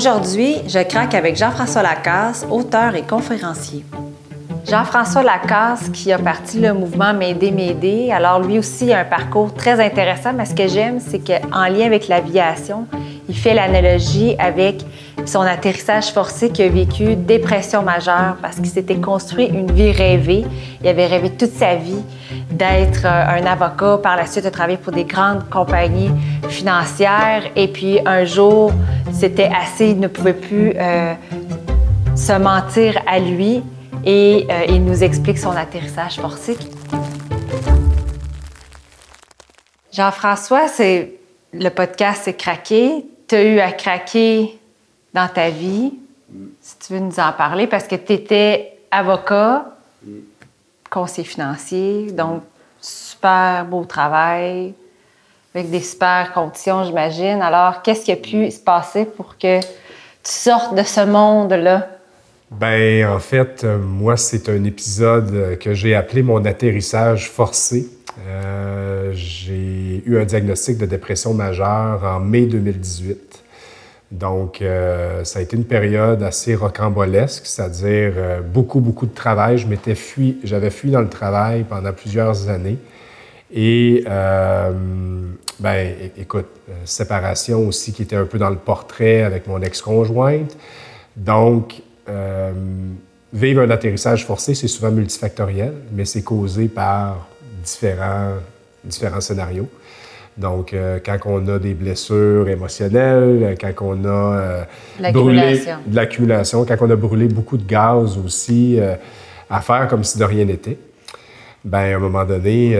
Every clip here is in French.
Aujourd'hui, je craque avec Jean-François Lacasse, auteur et conférencier. Jean-François Lacasse, qui a parti le mouvement M'aider, m'aider, alors lui aussi a un parcours très intéressant, mais ce que j'aime, c'est qu'en lien avec l'aviation, il fait l'analogie avec son atterrissage forcé qui a vécu dépression majeure parce qu'il s'était construit une vie rêvée. Il avait rêvé toute sa vie d'être euh, un avocat, par la suite de travailler pour des grandes compagnies financières. Et puis un jour, c'était assez, il ne pouvait plus euh, se mentir à lui et euh, il nous explique son atterrissage forcé. Jean-François, c'est le podcast c'est craqué. Tu as eu à craquer dans ta vie, si tu veux nous en parler, parce que tu étais avocat, conseiller financier, donc super beau travail, avec des super conditions, j'imagine. Alors, qu'est-ce qui a pu se passer pour que tu sortes de ce monde-là? Ben, en fait, euh, moi, c'est un épisode que j'ai appelé mon atterrissage forcé. Euh, j'ai eu un diagnostic de dépression majeure en mai 2018. Donc, euh, ça a été une période assez rocambolesque, c'est-à-dire euh, beaucoup, beaucoup de travail. Je m'étais fui, j'avais fui dans le travail pendant plusieurs années. Et, euh, ben, écoute, séparation aussi qui était un peu dans le portrait avec mon ex-conjointe. Donc, vivre un atterrissage forcé, c'est souvent multifactoriel, mais c'est causé par différents, différents scénarios. Donc, euh, quand on a des blessures émotionnelles, euh, quand on a euh, brûlé de l'accumulation, quand on a brûlé beaucoup de gaz aussi, à faire comme si de rien n'était, ben à un moment donné,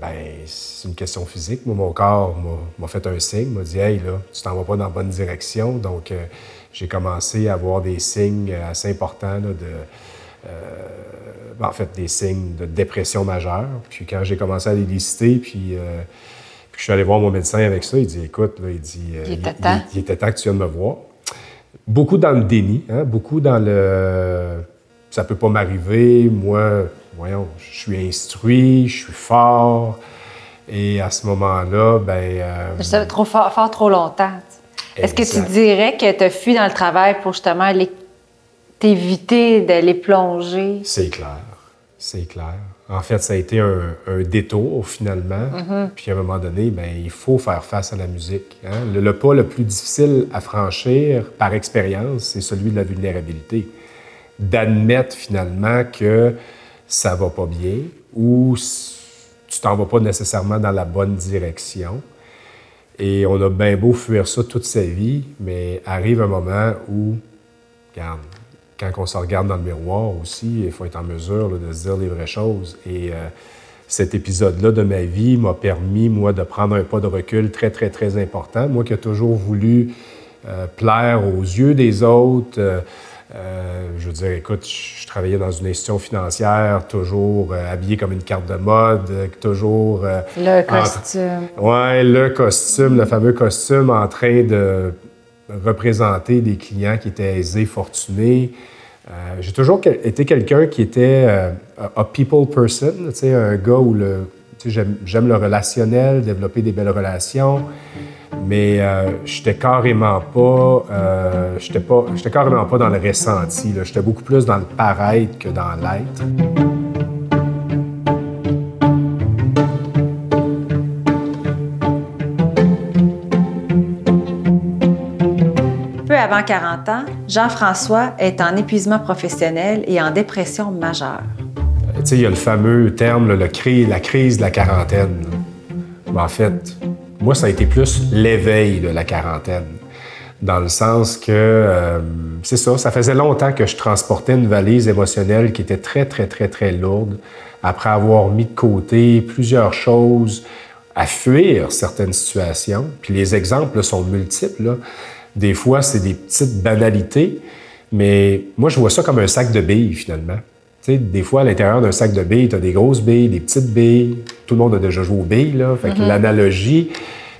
ben, c'est une question physique. Moi, mon corps m'a fait un signe, m'a dit Hey, là, tu t'en vas pas dans la bonne direction. Donc, j'ai commencé à avoir des signes assez importants de. Ben, en fait, des signes de dépression majeure. Puis quand j'ai commencé à les lister, puis je suis allé voir mon médecin avec ça. Il dit Écoute, là, il dit euh, il, était temps. Il, était temps que tu viennes me voir. Beaucoup dans le déni, hein? beaucoup dans le ça peut pas m'arriver. Moi, voyons, je suis instruit, je suis fort. Et à ce moment-là, ben. Euh, je savais trop fort, fort trop longtemps. Est-ce que tu dirais que tu as fui dans le travail pour justement t'éviter d'aller plonger? C'est clair. C'est clair. En fait, ça a été un, détour finalement. Mm-hmm. Puis à un moment donné, ben, il faut faire face à la musique. Hein. Le, pas le plus difficile à franchir par expérience, c'est celui de la vulnérabilité. D'admettre finalement que ça va pas bien ou tu t'en vas pas nécessairement dans la bonne direction. Et on a bien beau fuir ça toute sa vie, mais arrive un moment où, regarde, quand on se regarde dans le miroir aussi, il faut être en mesure de se dire les vraies choses. Et euh, cet épisode-là de ma vie m'a permis, moi, de prendre un pas de recul très, très, très important. Moi qui ai toujours voulu euh, plaire aux yeux des autres. Euh, je veux dire, écoute, je, travaillais dans une institution financière, toujours habillé comme une carte de mode, toujours... le costume. Oui, le costume, le fameux costume en train de représenter des clients qui étaient aisés, fortunés. Euh, j'ai toujours été quelqu'un qui était euh, a people person, un gars où le, j'aime le relationnel, développer des belles relations, mais euh, j'étais carrément pas, j'étais pas, j'étais carrément pas dans le ressenti. J'étais beaucoup plus dans le paraître que dans l'être. Avant 40 ans, Jean-François est en épuisement professionnel et en dépression majeure. Il y a le fameux terme, la crise de la quarantaine. en fait, moi, ça a été plus l'éveil de la quarantaine. Dans le sens que, euh, c'est ça, ça faisait longtemps que je transportais une valise émotionnelle qui était très, très, très, très lourde, après avoir mis de côté plusieurs choses, à fuir certaines situations. Puis les exemples sont multiples. Des fois, c'est des petites banalités, mais moi, je vois ça comme un sac de billes, finalement. Tu sais, des fois, à l'intérieur d'un sac de billes, tu as des grosses billes, des petites billes. Tout le monde a déjà joué aux billes, là. Fait que mm-hmm. l'analogie,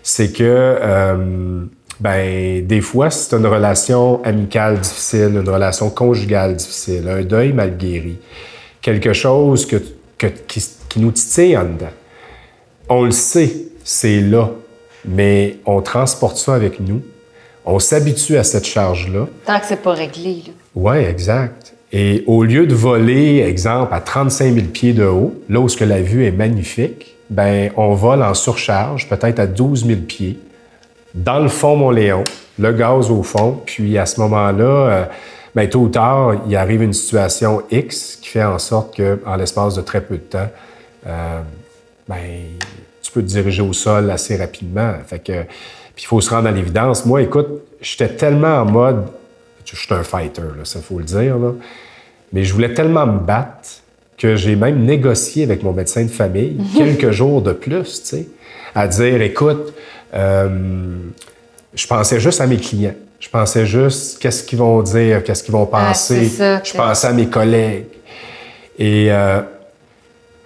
c'est que, euh, ben, des fois, c'est une relation amicale difficile, une relation conjugale difficile, un deuil mal guéri, quelque chose que, qui, qui nous titille en dedans. On le sait, c'est là, mais on transporte ça avec nous On s'habitue à cette charge-là. Tant que c'est pas réglé. Oui, exact. Et au lieu de voler, exemple, à 35 000 pieds de haut, là où ce que la vue est magnifique, ben on vole en surcharge, peut-être à 12 000 pieds, dans le fond Mont-Léon, le gaz au fond, puis à ce moment-là, euh, ben, tôt ou tard, il arrive une situation X qui fait en sorte qu'en l'espace de très peu de temps, euh, ben, tu peux te diriger au sol assez rapidement. Fait que, puis il faut se rendre à l'évidence. Moi, écoute, j'étais tellement en mode, je suis un fighter, là, ça faut le dire, là, mais je voulais tellement me battre que j'ai même négocié avec mon médecin de famille quelques jours de plus, tu sais, à dire, écoute, euh, je pensais juste à mes clients. Je pensais juste qu'est-ce qu'ils vont dire, qu'est-ce qu'ils vont ah, penser. je pensais à mes collègues. Et euh,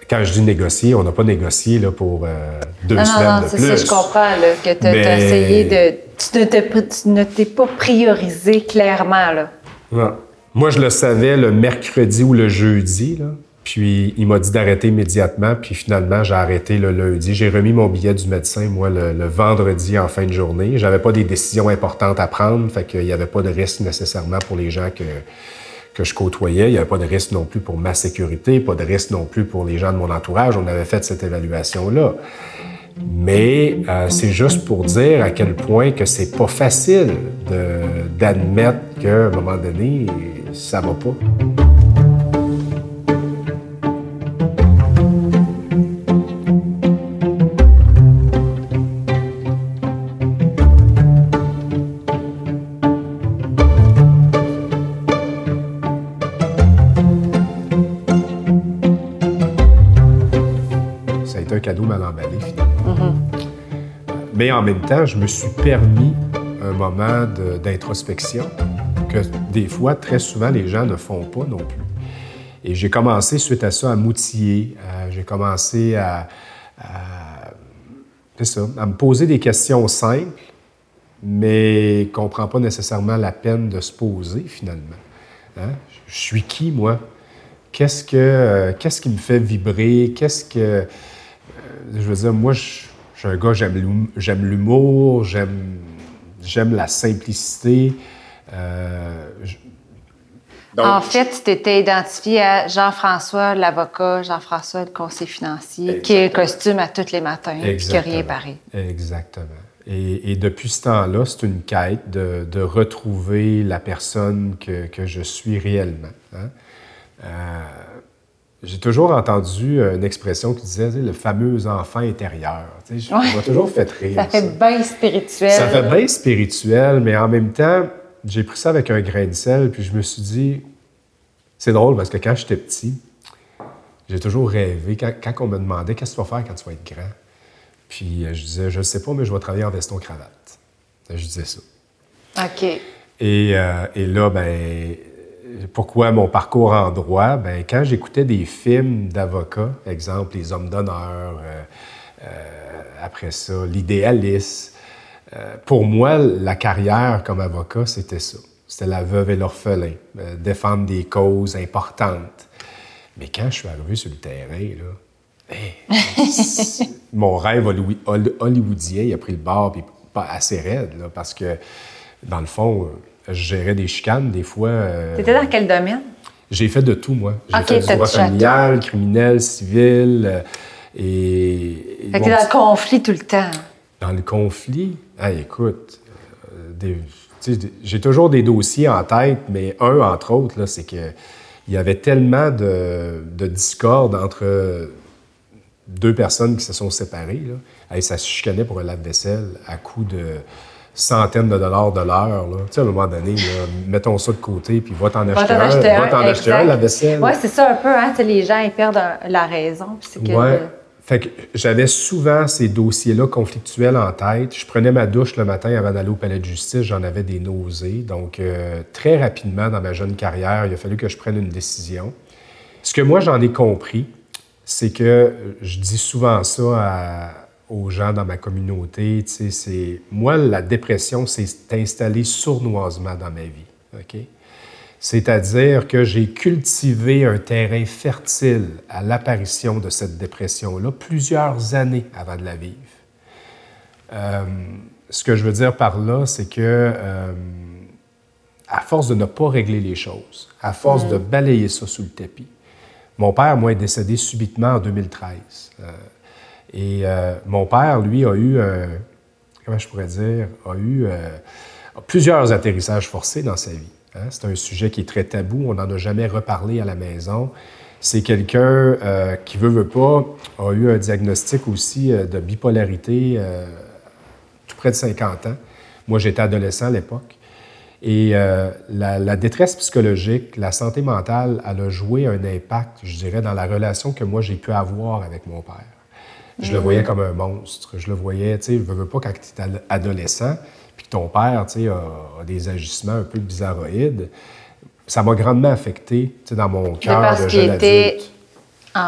quand je dis négocier, on n'a pas négocié là, pour euh, deux semaines de plus. Ça, je comprends là, que tu as, essayé de... Tu ne t'es pas priorisé clairement. Là. Moi, je le savais le mercredi ou le jeudi. Là. Puis il m'a dit d'arrêter immédiatement. Puis finalement, j'ai arrêté le lundi. J'ai remis mon billet du médecin, moi, le, vendredi en fin de journée. J'avais pas des décisions importantes à prendre. Fait qu'il n'y avait pas de risque nécessairement pour les gens que, que je côtoyais. Il n'y avait pas de risque non plus pour ma sécurité, pas de risque non plus pour les gens de mon entourage. On avait fait cette évaluation-là. Mais euh, c'est juste pour dire à quel point que c'est pas facile d'admettre qu'à un moment donné, ça va pas. Mais en même temps, je me suis permis un moment d'introspection que des fois, très souvent, les gens ne font pas non plus. Et j'ai commencé suite à ça à m'outiller. J'ai commencé à, ça, à me poser des questions simples, mais qu'on ne prend pas nécessairement la peine de se poser finalement. Hein? Je suis qui, moi? Qu'est-ce, que, qu'est-ce qui me fait vibrer? Qu'est-ce que. Je veux dire, moi, je je suis un gars, j'aime l'humour, j'aime la simplicité. Euh, en fait, tu t'étais identifié à Jean-François, l'avocat, Jean-François, le conseiller financier, qui est le costume à tous les matins, et qui n'a rien pareil. Exactement. Et, depuis ce temps-là, c'est une quête de, retrouver la personne que, je suis réellement. Hein. Euh, j'ai toujours entendu une expression qui disait le fameux enfant intérieur. Tu sais, m'a toujours fait rire. Ça fait bien spirituel. Ça fait bien spirituel, mais en même temps, j'ai pris ça avec un grain de sel, puis je me suis dit, c'est drôle parce que quand j'étais petit, j'ai toujours rêvé, quand, on me demandait qu'est-ce que tu vas faire quand tu vas être grand, puis euh, je disais, je ne sais pas, mais je vais travailler en veston-cravate. Je disais ça. OK. Et, euh, et là, ben pourquoi mon parcours en droit? Ben, quand j'écoutais des films d'avocats, exemple Les Hommes d'honneur, euh, euh, après ça, L'Idéaliste, euh, pour moi, la carrière comme avocat, c'était ça. C'était la veuve et l'orphelin, défendre des causes importantes. Mais quand je suis arrivé sur le terrain, là, mon rêve hollywoodien, il a pris le bord puis pas assez raide, parce que, dans le fond, je gérais des chicanes, des fois. Euh... T'étais dans quel domaine? J'ai fait de tout, moi. J'ai fait du droit familial, criminel, civil. Euh, et, fait que dans le conflit tout le temps. Dans le conflit? Ah, écoute, euh, j'ai toujours des dossiers en tête, mais un, entre autres, c'est que il y avait tellement de, de discorde entre deux personnes qui se sont séparées. Là. ça se chicanait pour un lave-vaisselle à coup de centaines de dollars de l'heure. Tu sais, à un moment donné, mettons ça de côté, puis va t'en acheter, un. Va t'en acheter un, la vaisselle. Oui, c'est ça un peu. Hein? Les gens, ils perdent la raison. Oui. Fait que j'avais souvent ces dossiers-là conflictuels en tête. Je prenais ma douche le matin avant d'aller au palais de justice, j'en avais des nausées. Donc, euh, très rapidement dans ma jeune carrière, il a fallu que je prenne une décision. Ce que moi, j'en ai compris, c'est que je dis souvent ça à, aux gens dans ma communauté. C'est, moi, la dépression s'est installée sournoisement dans ma vie. OK? C'est-à-dire que j'ai cultivé un terrain fertile à l'apparition de cette dépression-là plusieurs années avant de la vivre. Euh, ce que je veux dire par là, c'est que euh, à force de ne pas régler les choses, à force de balayer ça sous le tapis, mon père, moi, est décédé subitement en 2013. Euh, et euh, mon père, lui, a eu, un, comment je pourrais dire, a eu plusieurs atterrissages forcés dans sa vie. Hein. C'est un sujet qui est très tabou, on n'en a jamais reparlé à la maison. C'est quelqu'un qui, veut, veut pas, a eu un diagnostic aussi de bipolarité tout près de 50 ans. Moi, j'étais adolescent à l'époque. Et euh, la, détresse psychologique, la santé mentale, elle a joué un impact, je dirais, dans la relation que moi j'ai pu avoir avec mon père. Je le voyais comme un monstre. Je le voyais, tu sais, je veux pas quand tu es adolescent, puis que ton père, tu sais, a, des agissements un peu bizarroïdes. Ça m'a grandement affecté, tu sais, dans mon cœur de jeune adulte. En,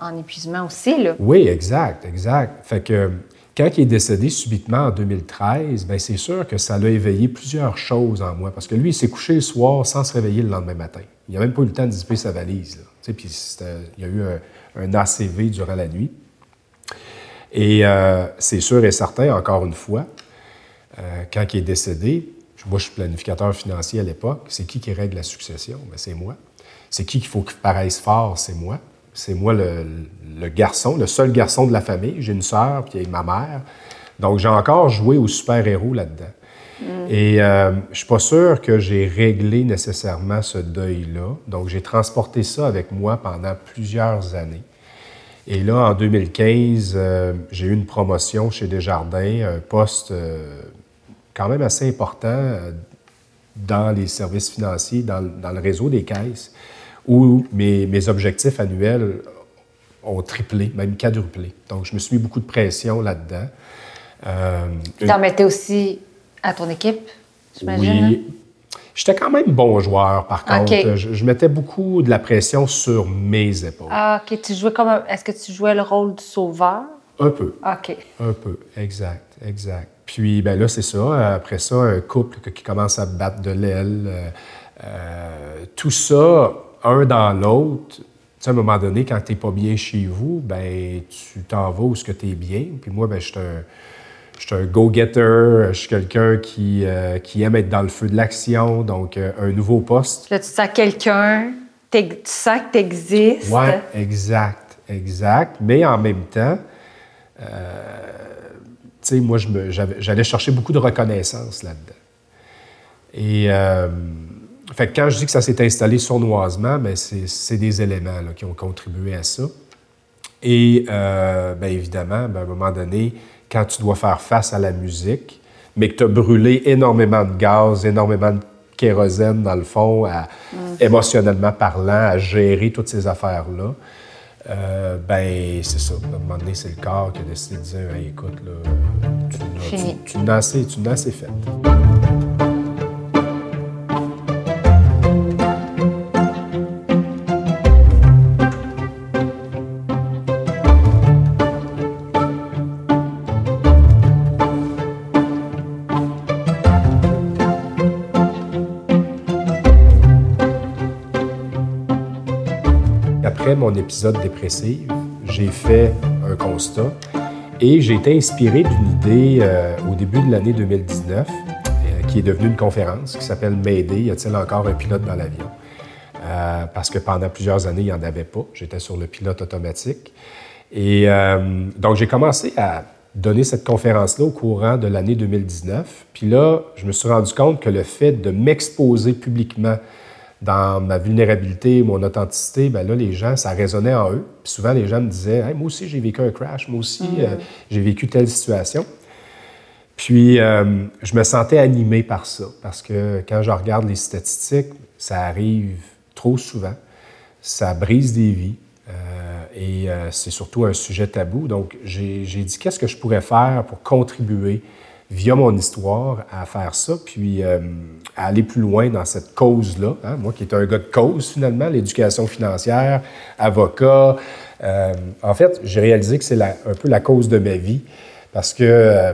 en, en, épuisement aussi, là. Oui, exact, exact. Fait que quand il est décédé subitement en 2013, bien, c'est sûr que ça l'a éveillé plusieurs choses en moi. Parce que lui, il s'est couché le soir sans se réveiller le lendemain matin. Il n'a même pas eu le temps de dissiper sa valise. Puis il y a eu un, ACV durant la nuit. Et euh, c'est sûr et certain, encore une fois, euh, quand il est décédé, moi je suis planificateur financier à l'époque, c'est qui qui règle la succession? Ben, c'est moi. C'est qui qu'il faut qu'il paraisse fort? C'est moi. C'est moi le, garçon, le seul garçon de la famille. J'ai une sœur, puis ma mère. Donc, j'ai encore joué au super-héros là-dedans. Mm. Et euh, je suis pas sûr que j'ai réglé nécessairement ce deuil-là. Donc, j'ai transporté ça avec moi pendant plusieurs années. Et là, en 2015, euh, j'ai eu une promotion chez Desjardins, un poste euh, quand même assez important dans les services financiers, dans, dans, le réseau des caisses où mes, objectifs annuels ont triplé, même quadruplé. Donc, je me suis mis beaucoup de pression là-dedans. Euh, tu en mettais aussi à ton équipe, j'imagine? Oui. J'étais quand même bon joueur, par contre. Je, mettais beaucoup de la pression sur mes épaules. Ah, OK. Tu jouais comme... Est-ce que tu jouais le rôle du sauveur? Un peu. OK. Un peu, exact, exact. Puis, ben là, c'est ça. Après ça, un couple qui commence à battre de l'aile. Euh, euh, tout ça un dans l'autre, tu sais, à un moment donné, quand tu n'es pas bien chez vous, ben tu t'en vas où ce que tu es bien. Puis moi, ben, je suis un, go-getter, je suis quelqu'un qui, euh, qui aime être dans le feu de l'action, donc euh, un nouveau poste. Là, tu sens quelqu'un, tu sens que tu existes. Oui, exact, exact. Mais en même temps, euh, tu sais, moi, j'allais chercher beaucoup de reconnaissance là-dedans. Et fait que quand je dis que ça s'est installé sournoisement, ben c'est des éléments qui ont contribué à ça. Et bien évidemment, ben, à un moment donné, quand tu dois faire face à la musique, mais que tu as brûlé énormément de gaz, énormément de kérosène, dans le fond, à, émotionnellement parlant, à gérer toutes ces affaires-là, euh, ben c'est ça. À un moment donné, c'est le corps qui a décidé de dire écoute, là, tu, tu, tu, tu n'as assez, assez fait. Mon épisode dépressif, j'ai fait un constat et j'ai été inspiré d'une idée euh, au début de l'année 2019 euh, qui est devenue une conférence qui s'appelle Mayday, y a-t-il encore un pilote dans l'avion? Euh, parce que pendant plusieurs années, il n'y en avait pas. J'étais sur le pilote automatique. Et donc, j'ai commencé à donner cette conférence-là au courant de l'année 2019. Puis là, je me suis rendu compte que le fait de m'exposer publiquement dans ma vulnérabilité, mon authenticité, ben là, les gens, ça résonnait en eux. Puis souvent, les gens me disaient Moi aussi, j'ai vécu un crash, moi aussi, mm. euh, j'ai vécu telle situation. Puis, euh, je me sentais animé par ça, parce que quand je regarde les statistiques, ça arrive trop souvent, ça brise des vies, euh, et c'est surtout un sujet tabou. Donc, j'ai dit Qu'est-ce que je pourrais faire pour contribuer via mon histoire, à faire ça, puis euh, à aller plus loin dans cette cause-là. Hein. Moi qui étais un gars de cause, finalement, l'éducation financière, avocat. Euh, en fait, j'ai réalisé que c'est un peu la cause de ma vie, parce que euh,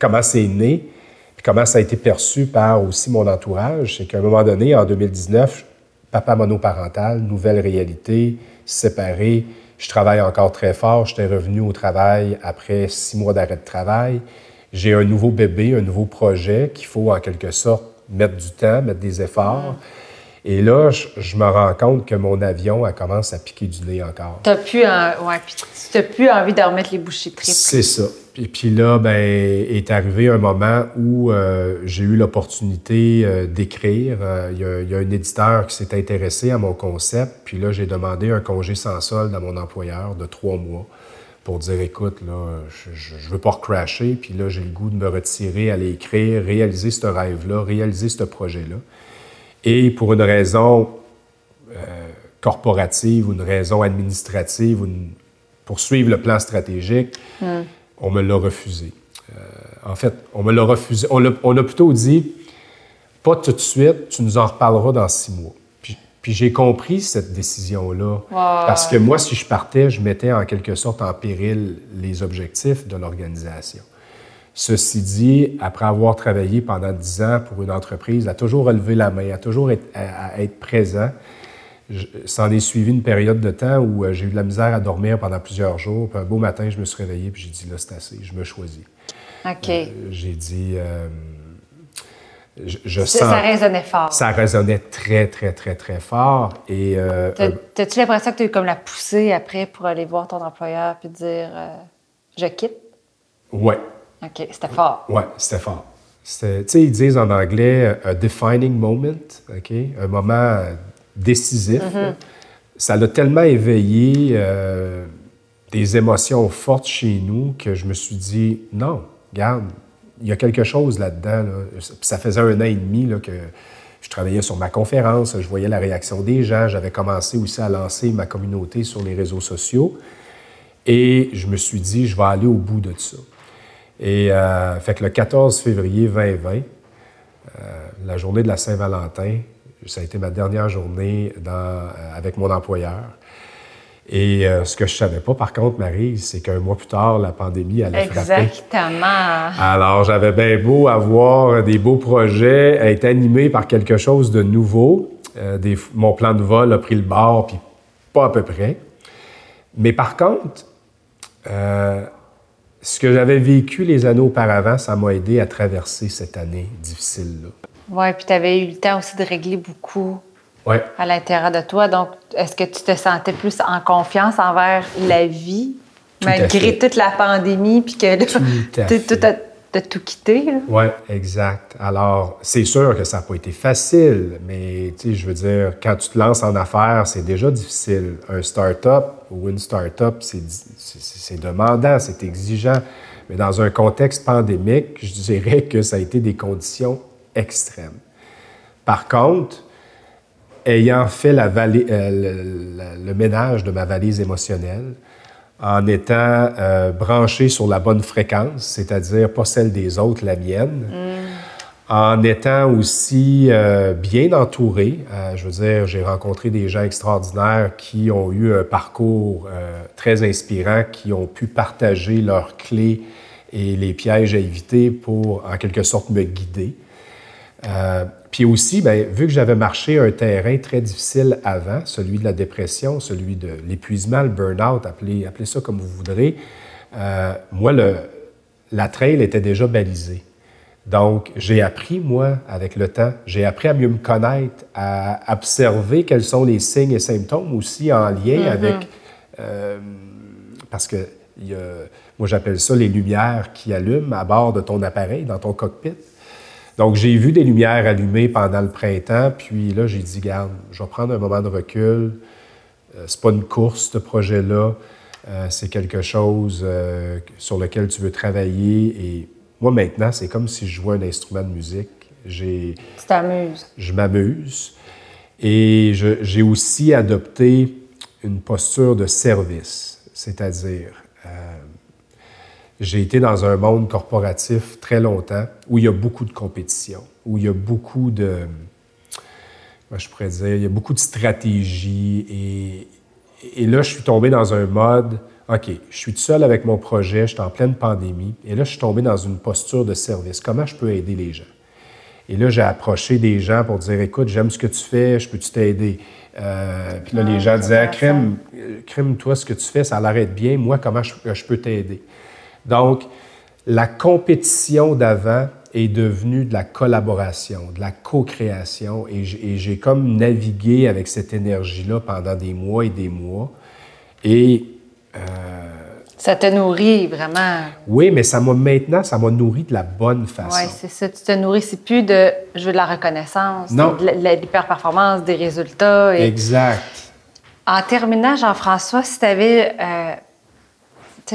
comment c'est né, puis comment ça a été perçu par aussi mon entourage, c'est qu'à un moment donné, en 2019, papa monoparental, nouvelle réalité, séparé, je travaille encore très fort, j'étais revenu au travail après six mois d'arrêt de travail. J'ai un nouveau bébé, un nouveau projet qu'il faut en quelque sorte mettre du temps, mettre des efforts. Et là, je, me rends compte que mon avion, elle commence à piquer du nez encore. Tu plus, ouais, plus envie de remettre les bouchées triples. C'est ça. Et puis là, ben, est arrivé un moment où euh, j'ai eu l'opportunité euh, d'écrire. Euh, il y, a un éditeur qui s'est intéressé à mon concept. Puis là, j'ai demandé un congé sans solde à mon employeur de trois mois pour dire écoute, là, je ne veux pas recrasher. Puis là, j'ai le goût de me retirer, aller écrire, réaliser ce rêve-là, réaliser ce projet-là. Et pour une raison corporative ou une raison administrative ou pour suivre le plan stratégique, hmm on me l'a refusé. Euh, en fait, on me l'a refusé. On a, plutôt dit, pas tout de suite, tu nous en reparleras dans six mois. Puis, j'ai compris cette décision-là. Parce que moi, si je partais, je mettais en quelque sorte en péril les objectifs de l'organisation. Ceci dit, après avoir travaillé pendant dix ans pour une entreprise, à toujours relever la main, à toujours être, à être présent, ça est suivi une période de temps où euh, j'ai eu de la misère à dormir pendant plusieurs jours. Puis un beau matin, je me suis réveillé puis j'ai dit là, c'est assez, je me choisis. OK. Euh, j'ai dit. Euh, je, sens, ça résonnait fort. Ça résonnait très, très, très, très fort. Et. T'as-tu l'impression que tu as eu comme la poussée après pour aller voir ton employeur puis dire je quitte? Oui. OK, c'était fort. Oui, c'était fort. Tu sais, ils disent en anglais a defining moment, OK? Un moment décisif. Mm-hmm. Ça l'a tellement éveillé euh, des émotions fortes chez nous que je me suis dit, non, regarde, il y a quelque chose là-dedans. Ça faisait un an et demi que je travaillais sur ma conférence, je voyais la réaction des gens, j'avais commencé aussi à lancer ma communauté sur les réseaux sociaux. Et je me suis dit, je vais aller au bout de ça. Et euh, fait que le 14 février 2020, euh, la journée de la Saint-Valentin, ça a été ma dernière journée euh, avec mon employeur. Et euh, ce que je savais pas, par contre, Marie, c'est qu'un mois plus tard, la pandémie allait frapper. Exactement. Alors, j'avais bien beau avoir des beaux projets, être animé par quelque chose de nouveau. Euh, mon plan de vol a pris le bord, puis pas à peu près. Mais par contre, ce que j'avais vécu les années auparavant, ça m'a aidé à traverser cette année difficile-là. Oui, puis tu avais eu le temps aussi de régler beaucoup à l'intérieur de toi. Donc, est-ce que tu te sentais plus en confiance envers la vie, malgré toute la pandémie, puis que tout as tout quitté? Oui, exact. Alors, c'est sûr que ça n'a pas été facile, mais tu sais, je veux dire, quand tu te lances en affaires, c'est déjà difficile. Un start-up ou une start-up, c'est demandant, c'est exigeant. Mais dans un contexte pandémique, je dirais que ça a été des conditions extrême. Par contre, ayant fait la euh, le, ménage de ma valise émotionnelle, en étant euh, branché sur la bonne fréquence, c'est-à-dire pas celle des autres, la mienne, mm. en étant aussi euh, bien entouré. je veux dire, j'ai rencontré des gens extraordinaires qui ont eu un parcours très inspirant, qui ont pu partager leurs clés et les pièges à éviter pour, en quelque sorte, me guider. Euh, puis aussi, bien, vu que j'avais marché un terrain très difficile avant, celui de la dépression, celui de l'épuisement, le burn-out, appelez, appelez, ça comme vous voudrez, euh, moi, le, la trail était déjà balisée. Donc, j'ai appris, moi, avec le temps, j'ai appris à mieux me connaître, à observer quels sont les signes et symptômes aussi en lien mm-hmm. avec... Euh, parce que y a, moi, j'appelle ça les lumières qui allument à bord de ton appareil, dans ton cockpit. Donc, j'ai vu des lumières allumées pendant le printemps, puis là, j'ai dit, garde, je vais prendre un moment de recul. Euh, c'est pas une course, ce projet-là. Euh, c'est quelque chose euh, sur lequel tu veux travailler. Et moi, maintenant, c'est comme si je jouais un instrument de musique. J'ai, tu t'amuses. Je m'amuse. Et j'ai aussi adopté une posture de service, c'est-à-dire, j'ai été dans un monde corporatif très longtemps où il y a beaucoup de compétition, où il y a beaucoup de, moi je pourrais dire, il y a beaucoup de stratégie et, et là je suis tombé dans un mode, OK, je suis tout seul avec mon projet, je suis en pleine pandémie et là je suis tombé dans une posture de service. Comment je peux aider les gens? Et là, j'ai approché des gens pour dire Écoute, j'aime ce que tu fais, je peux-tu t'aider? Euh, Puis là, les ah, gens disaient Crème, crème, toi, ce que tu fais, ça l'arrête bien. Moi, comment je peux t'aider? Donc, la compétition d'avant est devenue de la collaboration, de la co-création. Et j'ai comme navigué avec cette énergie-là pendant des mois et des mois. Et. Euh, ça te nourrit vraiment. Oui, mais ça m'a maintenant, ça m'a nourri de la bonne façon. Oui, c'est ça. Tu te nourris, c'est plus de je veux de la reconnaissance, non. de l'hyper-performance, des résultats. Exact. En terminant, Jean-François, si tu avais. Euh,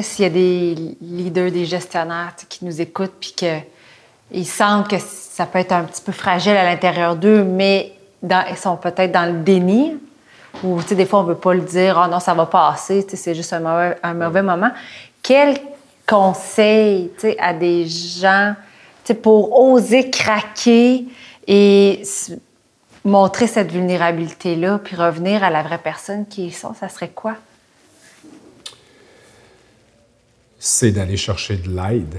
s'il y a des leaders, des gestionnaires qui nous écoutent puis qu'ils sentent que ça peut être un petit peu fragile à l'intérieur d'eux, mais ils sont peut-être dans le déni, ou des fois on ne veut pas le dire, oh non, ça va passer, c'est juste un mauvais, un mauvais moment. Quel conseil à des gens pour oser craquer et montrer cette vulnérabilité-là, puis revenir à la vraie personne qui ils sont, ça serait quoi? C'est d'aller chercher de l'aide.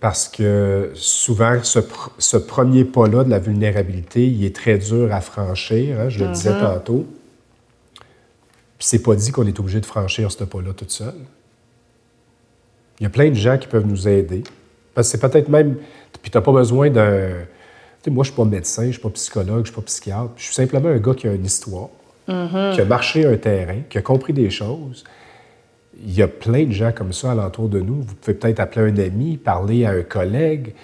Parce que souvent, ce, premier pas-là de la vulnérabilité, il est très dur à franchir, hein, je le disais mm-hmm. tantôt. Puis c'est pas dit qu'on est obligé de franchir ce pas-là toute seule. Il y a plein de gens qui peuvent nous aider. Parce que c'est peut-être même. Puis tu n'as pas besoin d'un. Tu sais, moi, je suis pas médecin, je suis pas psychologue, je suis pas psychiatre. Je suis simplement un gars qui a une histoire, mm-hmm. qui a marché un terrain, qui a compris des choses. Il y a plein de gens comme ça alentour de nous. Vous pouvez peut-être appeler un ami, parler à un collègue.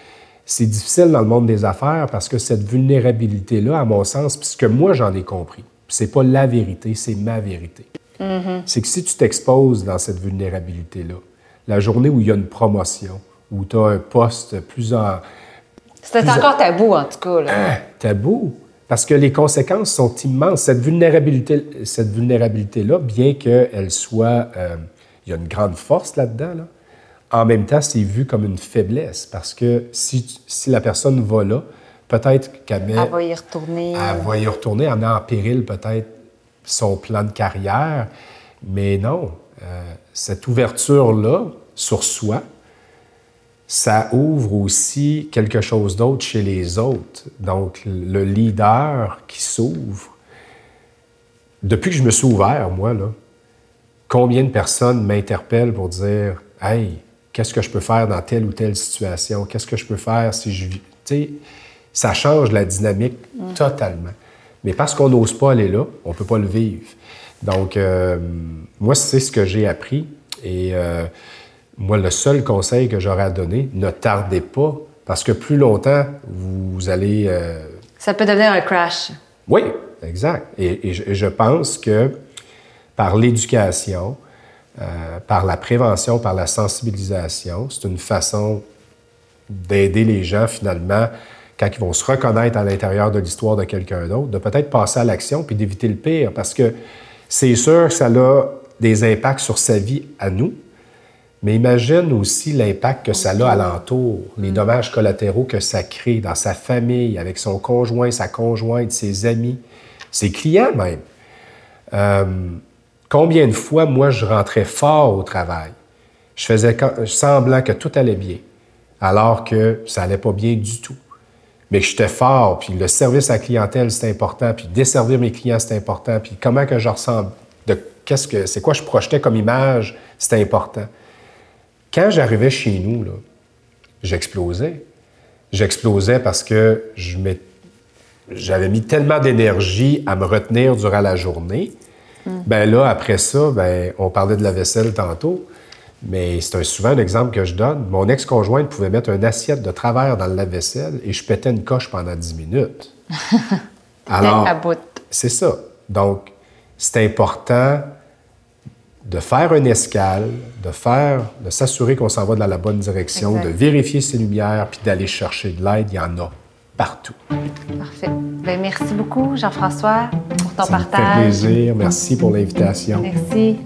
C'est difficile dans le monde des affaires parce que cette vulnérabilité-là, à mon sens, puisque moi, j'en ai compris, c'est pas la vérité, c'est ma vérité. Mm-hmm. C'est que si tu t'exposes dans cette vulnérabilité-là, la journée où il y a une promotion, où tu as un poste plus en. C'est encore tabou, en tout cas. Là. Ah, tabou? Parce que les conséquences sont immenses. Cette vulnérabilité, cette vulnérabilité-là, bien qu'elle soit. Euh, il y a une grande force là-dedans, là, en même temps, c'est vu comme une faiblesse. Parce que si, si la personne va là, peut-être qu'elle met. Elle va y retourner. Elle va y retourner, elle met en péril peut-être son plan de carrière. Mais non, euh, cette ouverture-là sur soi, ça ouvre aussi quelque chose d'autre chez les autres. Donc, le leader qui s'ouvre. Depuis que je me suis ouvert, moi, là, combien de personnes m'interpellent pour dire Hey, qu'est-ce que je peux faire dans telle ou telle situation? Qu'est-ce que je peux faire si je vis? Tu sais, ça change la dynamique mm. totalement. Mais parce qu'on n'ose pas aller là, on ne peut pas le vivre. Donc, euh, moi, c'est ce que j'ai appris. Et euh, moi, le seul conseil que j'aurais à donner, ne tardez pas, parce que plus longtemps, vous allez... Euh, Ça peut devenir un crash. Oui, exact. Et, je, pense que par l'éducation, par la prévention, par la sensibilisation, c'est une façon d'aider les gens finalement quand ils vont se reconnaître à l'intérieur de l'histoire de quelqu'un d'autre, de peut-être passer à l'action puis d'éviter le pire. Parce que c'est sûr que ça a des impacts sur sa vie à nous, mais imagine aussi l'impact que ça a alentour, les dommages collatéraux que ça crée dans sa famille, avec son conjoint, sa conjointe, ses amis, ses clients même. Euh, combien de fois, moi, je rentrais fort au travail? Je faisais semblant que tout allait bien, alors que ça n'allait pas bien du tout mais j'étais fort, puis le service à la clientèle, c'est important, puis desservir mes clients, c'est important, puis comment que je ressemble, de qu'est-ce que c'est quoi je projetais comme image, c'est important. Quand j'arrivais chez nous, là, j'explosais. J'explosais parce que j'avais mis tellement d'énergie à me retenir durant la journée. Mm. Ben là, après ça, ben, on parlait de la vaisselle tantôt. Mais c'est souvent un exemple que je donne. Mon ex-conjointe pouvait mettre une assiette de travers dans le lave-vaisselle et je pétais une coche pendant 10 minutes. Alors, c'est ça. Donc, c'est important de faire une escale, de faire, de s'assurer qu'on s'en va dans la bonne direction, de vérifier ses lumières, puis d'aller chercher de l'aide. Il y en a partout. Parfait. Bien, merci beaucoup, Jean-François, pour ton Ça partage. Me fait plaisir. Merci pour l'invitation. Merci.